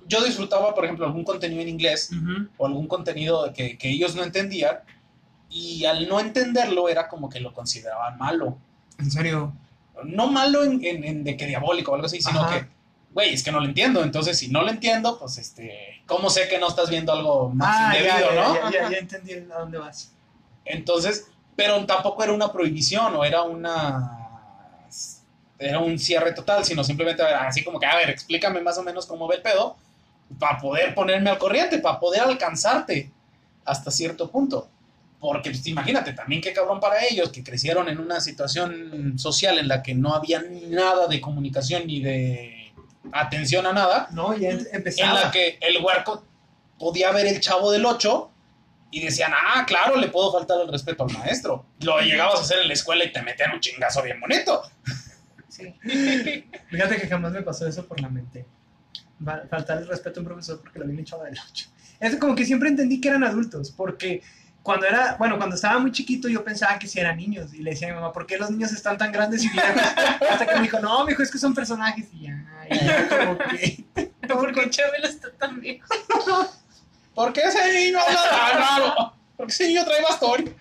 yo disfrutaba, por ejemplo, algún contenido en inglés o algún contenido que, que ellos no entendían y al no entenderlo era como que lo consideraban malo. En serio. No malo en, en- en de que diabólico o algo así, sino Ajá. que, güey, es que no lo entiendo. Entonces, si no lo entiendo, pues, este, ¿cómo sé que no estás viendo algo más Ah, indebido, ya, no? ya, ya, Ajá. ya entendí a dónde vas. Entonces, pero tampoco era una prohibición o era una... Era un cierre total, sino simplemente así como que, a ver, explícame más o menos cómo ve el pedo para poder ponerme al corriente, para poder alcanzarte hasta cierto punto. Porque pues, imagínate, también qué cabrón para ellos que crecieron en una situación social en la que no había nada de comunicación ni de atención a nada, No, ya em- en empezaba. la que el huerco podía ver el chavo del 8 y decían, ah, claro, le puedo faltar el respeto al maestro. Lo llegabas a hacer en la escuela y te metían un chingazo bien bonito. Sí. Fíjate que jamás me pasó eso por la mente. Faltar el respeto a un profesor porque lo vi en chavo del 8. Es como que siempre entendí que eran adultos, porque cuando era, bueno, cuando estaba muy chiquito yo pensaba que sí eran niños y le decía a mi mamá, ¿por qué los niños están tan grandes y viejos? Hasta que me dijo, no, mijo, es que son personajes y ya, ya, como que... [LAUGHS] ¿Por qué Chabelo está tan viejo? [LAUGHS] ¿Por qué ese niño habla tan [LAUGHS] raro? Porque ese niño trae bastón.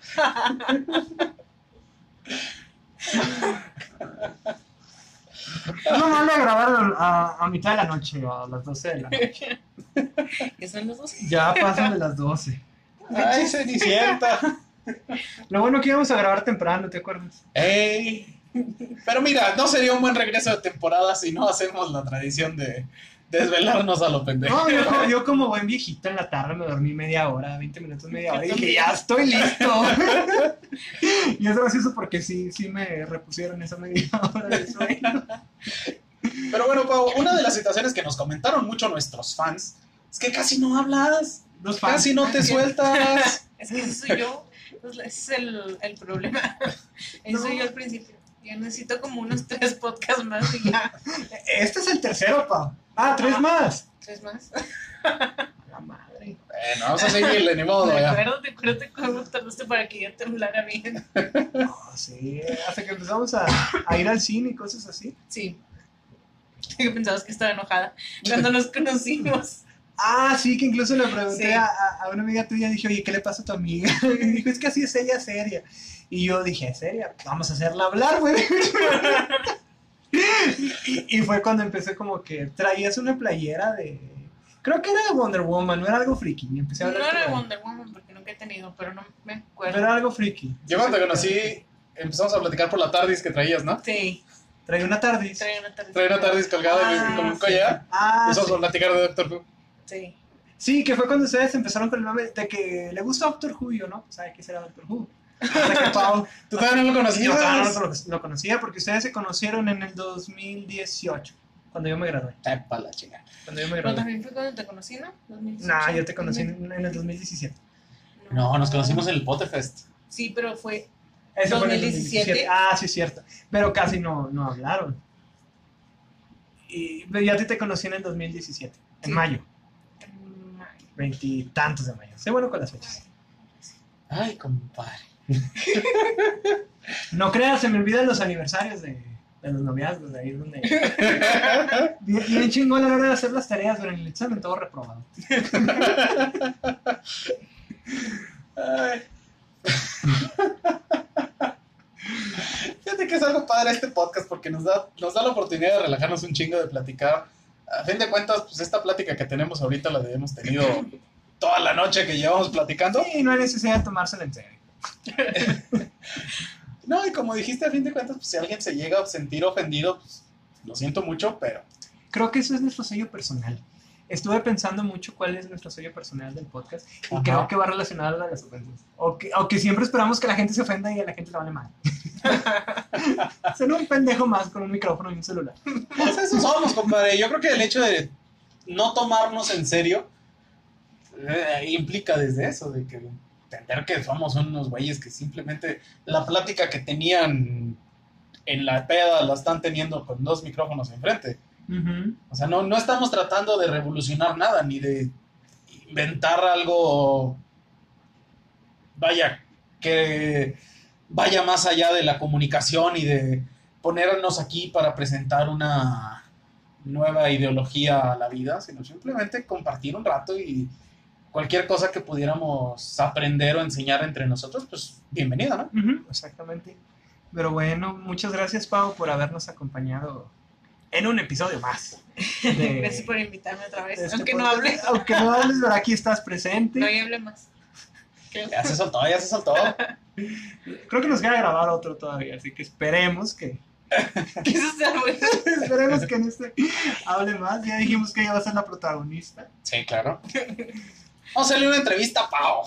Lo malo de grabar a, a mitad de la noche, a las 12 de la noche. ¿Qué son los dos? Ya pasan de las 12. Ay, Cenicienta. Lo bueno que íbamos a grabar temprano, ¿te acuerdas? Ey. Pero mira, no sería un buen regreso de temporada si no hacemos la tradición de desvelarnos a lo pendejo. No, yo, como- yo como buen viejito en la tarde me dormí media hora, 20 minutos, media hora, y dije, ya estoy listo. [LAUGHS] y es gracioso porque sí, sí me repusieron esa media [LAUGHS] hora de sueño. Pero bueno, Pau, una de las situaciones que nos comentaron mucho nuestros fans es que casi no hablas, Los fans. casi no te sueltas. [LAUGHS] Es que ese soy yo. Pues, Ese es el, el problema. [LAUGHS] Ese No. soy yo al principio. Yo necesito como unos tres podcasts más y ya. [LAUGHS] Este es el tercero, pa. Ah, tres más. Tres más. La madre. Bueno, vamos a seguirle, ni modo, ¿De ya. acuerdo? ¿Te acuerdas cómo tardaste para que yo temblara bien? No, sí, hasta que empezamos a, a ir al cine y cosas así. Sí. Que pensabas que estaba enojada cuando nos conocimos. Ah, sí, que incluso le pregunté Sí. a, a- una amiga tuya, dije, oye, ¿qué le pasa a tu amiga? [LAUGHS] Y dijo, es que así es ella seria. Y yo dije, ¿seria? Vamos a hacerla hablar, güey. [LAUGHS] y, y fue cuando empecé como que traías una playera de... Creo que era de Wonder Woman, no era algo friki. Y empecé a No era de Wonder Woman porque nunca he tenido, pero no me Pero acuerdo. era algo friki. Yo cuando te conocí, empezamos a platicar por la tardis que traías, ¿no? Sí, Traía una tardis. trae una tarde. Traía una tardis colgada Ah, con un sí. collar. Ah, Empezamos sí. a platicar de Doctor Who. Sí. Sí, que fue cuando ustedes empezaron con el nombre de que le gusta Doctor Who, yo, ¿no? ¿Sabe qué será Doctor Who? [LAUGHS] Pau- ¿Tú todavía no lo Yo conocías? todavía no lo, lo conocía porque ustedes se conocieron en el 2018, cuando yo me gradué. Epa, la chinga. Cuando yo me Pero gradué. también fue cuando te conocí, ¿no? 2018. No, yo te conocí en, en el 2017. No, nos conocimos en el Potterfest. Sí, pero fue. Ese fue en el 2017. Ah, sí, es cierto. Pero casi no, no hablaron. Y yo a ti te conocí en el 2017, en Sí. en mayo. Veintitantos de mayo. Sé bueno con las fechas. Ay, compadre. No creas, se me olvidan los aniversarios de, de los noviazgos, de ahí es donde... [LAUGHS] Bien, bien chingón a la hora de hacer las tareas, pero en el examen todo reprobado. Ay. Fíjate que es algo padre este podcast porque nos da, nos da la oportunidad de relajarnos un chingo, de platicar. A fin de cuentas, pues esta plática que tenemos ahorita la hemos tenido toda la noche que llevamos platicando. Sí, no hay necesidad de tomársela en serio. [LAUGHS] No, y como dijiste, a fin de cuentas, pues si alguien se llega a sentir ofendido, pues lo siento mucho, pero Creo que eso es nuestro sello personal. Estuve pensando mucho cuál es nuestro sello personal del podcast y Ajá. creo que va relacionado a las ofensas. O que, o que siempre esperamos que la gente se ofenda y a la gente le vale mal. [LAUGHS] Ser un pendejo más con un micrófono y un celular. pues eso somos, compadre. Yo creo que el hecho de no tomarnos en serio eh, implica desde eso, de que entender que somos unos güeyes que simplemente la plática que tenían en la peda la están teniendo con dos micrófonos enfrente. O sea, no, no estamos tratando de revolucionar nada, ni de inventar algo, vaya, que vaya más allá de la comunicación y de ponernos aquí para presentar una nueva ideología a la vida, sino simplemente compartir un rato y cualquier cosa que pudiéramos aprender o enseñar entre nosotros, pues bienvenida, ¿no? Exactamente. Pero bueno, muchas gracias, Pau, por habernos acompañado en un episodio más. [LAUGHS] de- Gracias por invitarme otra vez. este Aunque no podcast. hable. Aunque no hables, pero aquí estás presente. No, ya hable más. Creo. Ya se soltó, ya se soltó. [LAUGHS] Creo que nos queda grabar otro todavía, así que esperemos que [LAUGHS] Que eso sea bueno. esperemos que en este hable más. Ya dijimos que ella va a ser la protagonista. Sí, claro. Vamos a hacerle una entrevista a Pau.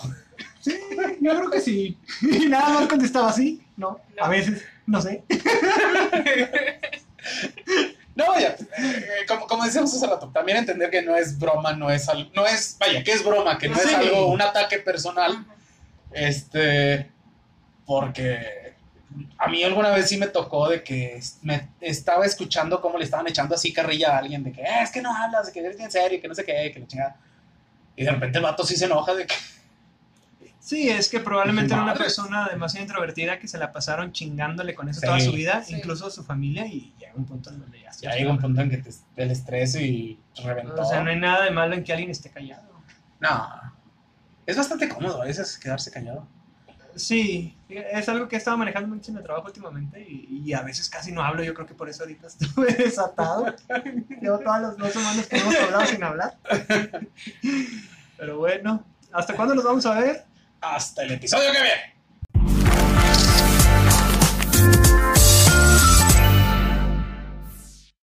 Sí, yo creo que sí. Y nada más contestaba así, no, No. a veces, no sé. No, vaya, eh, como, como decíamos hace rato, también entender que no es broma, no es algo, no es, vaya, que es broma, que no es algo, un ataque personal, este, porque a mí alguna vez sí me tocó de que me estaba escuchando cómo le estaban echando así carrilla a alguien, de que "Eh, es que no hablas, de que eres en serio, que no sé qué, que la chingada. Y de repente el vato sí se enoja de que, Sí, es que probablemente era una persona demasiado introvertida que se la pasaron chingándole con eso Sí. toda su vida, Sí. incluso su familia, y llega un punto en donde ya ya llega un punto en que te, el estrés y reventó. O sea, no hay nada de malo en que alguien esté callado. No, es bastante cómodo a veces quedarse callado. Sí, es algo que he estado manejando mucho en el trabajo últimamente y, y a veces casi no hablo. Yo creo que por eso ahorita estuve [LAUGHS] desatado. Llevo todas las dos semanas que hemos hablado sin hablar. Pero bueno, ¿hasta cuándo nos vamos a ver? Hasta el episodio que viene.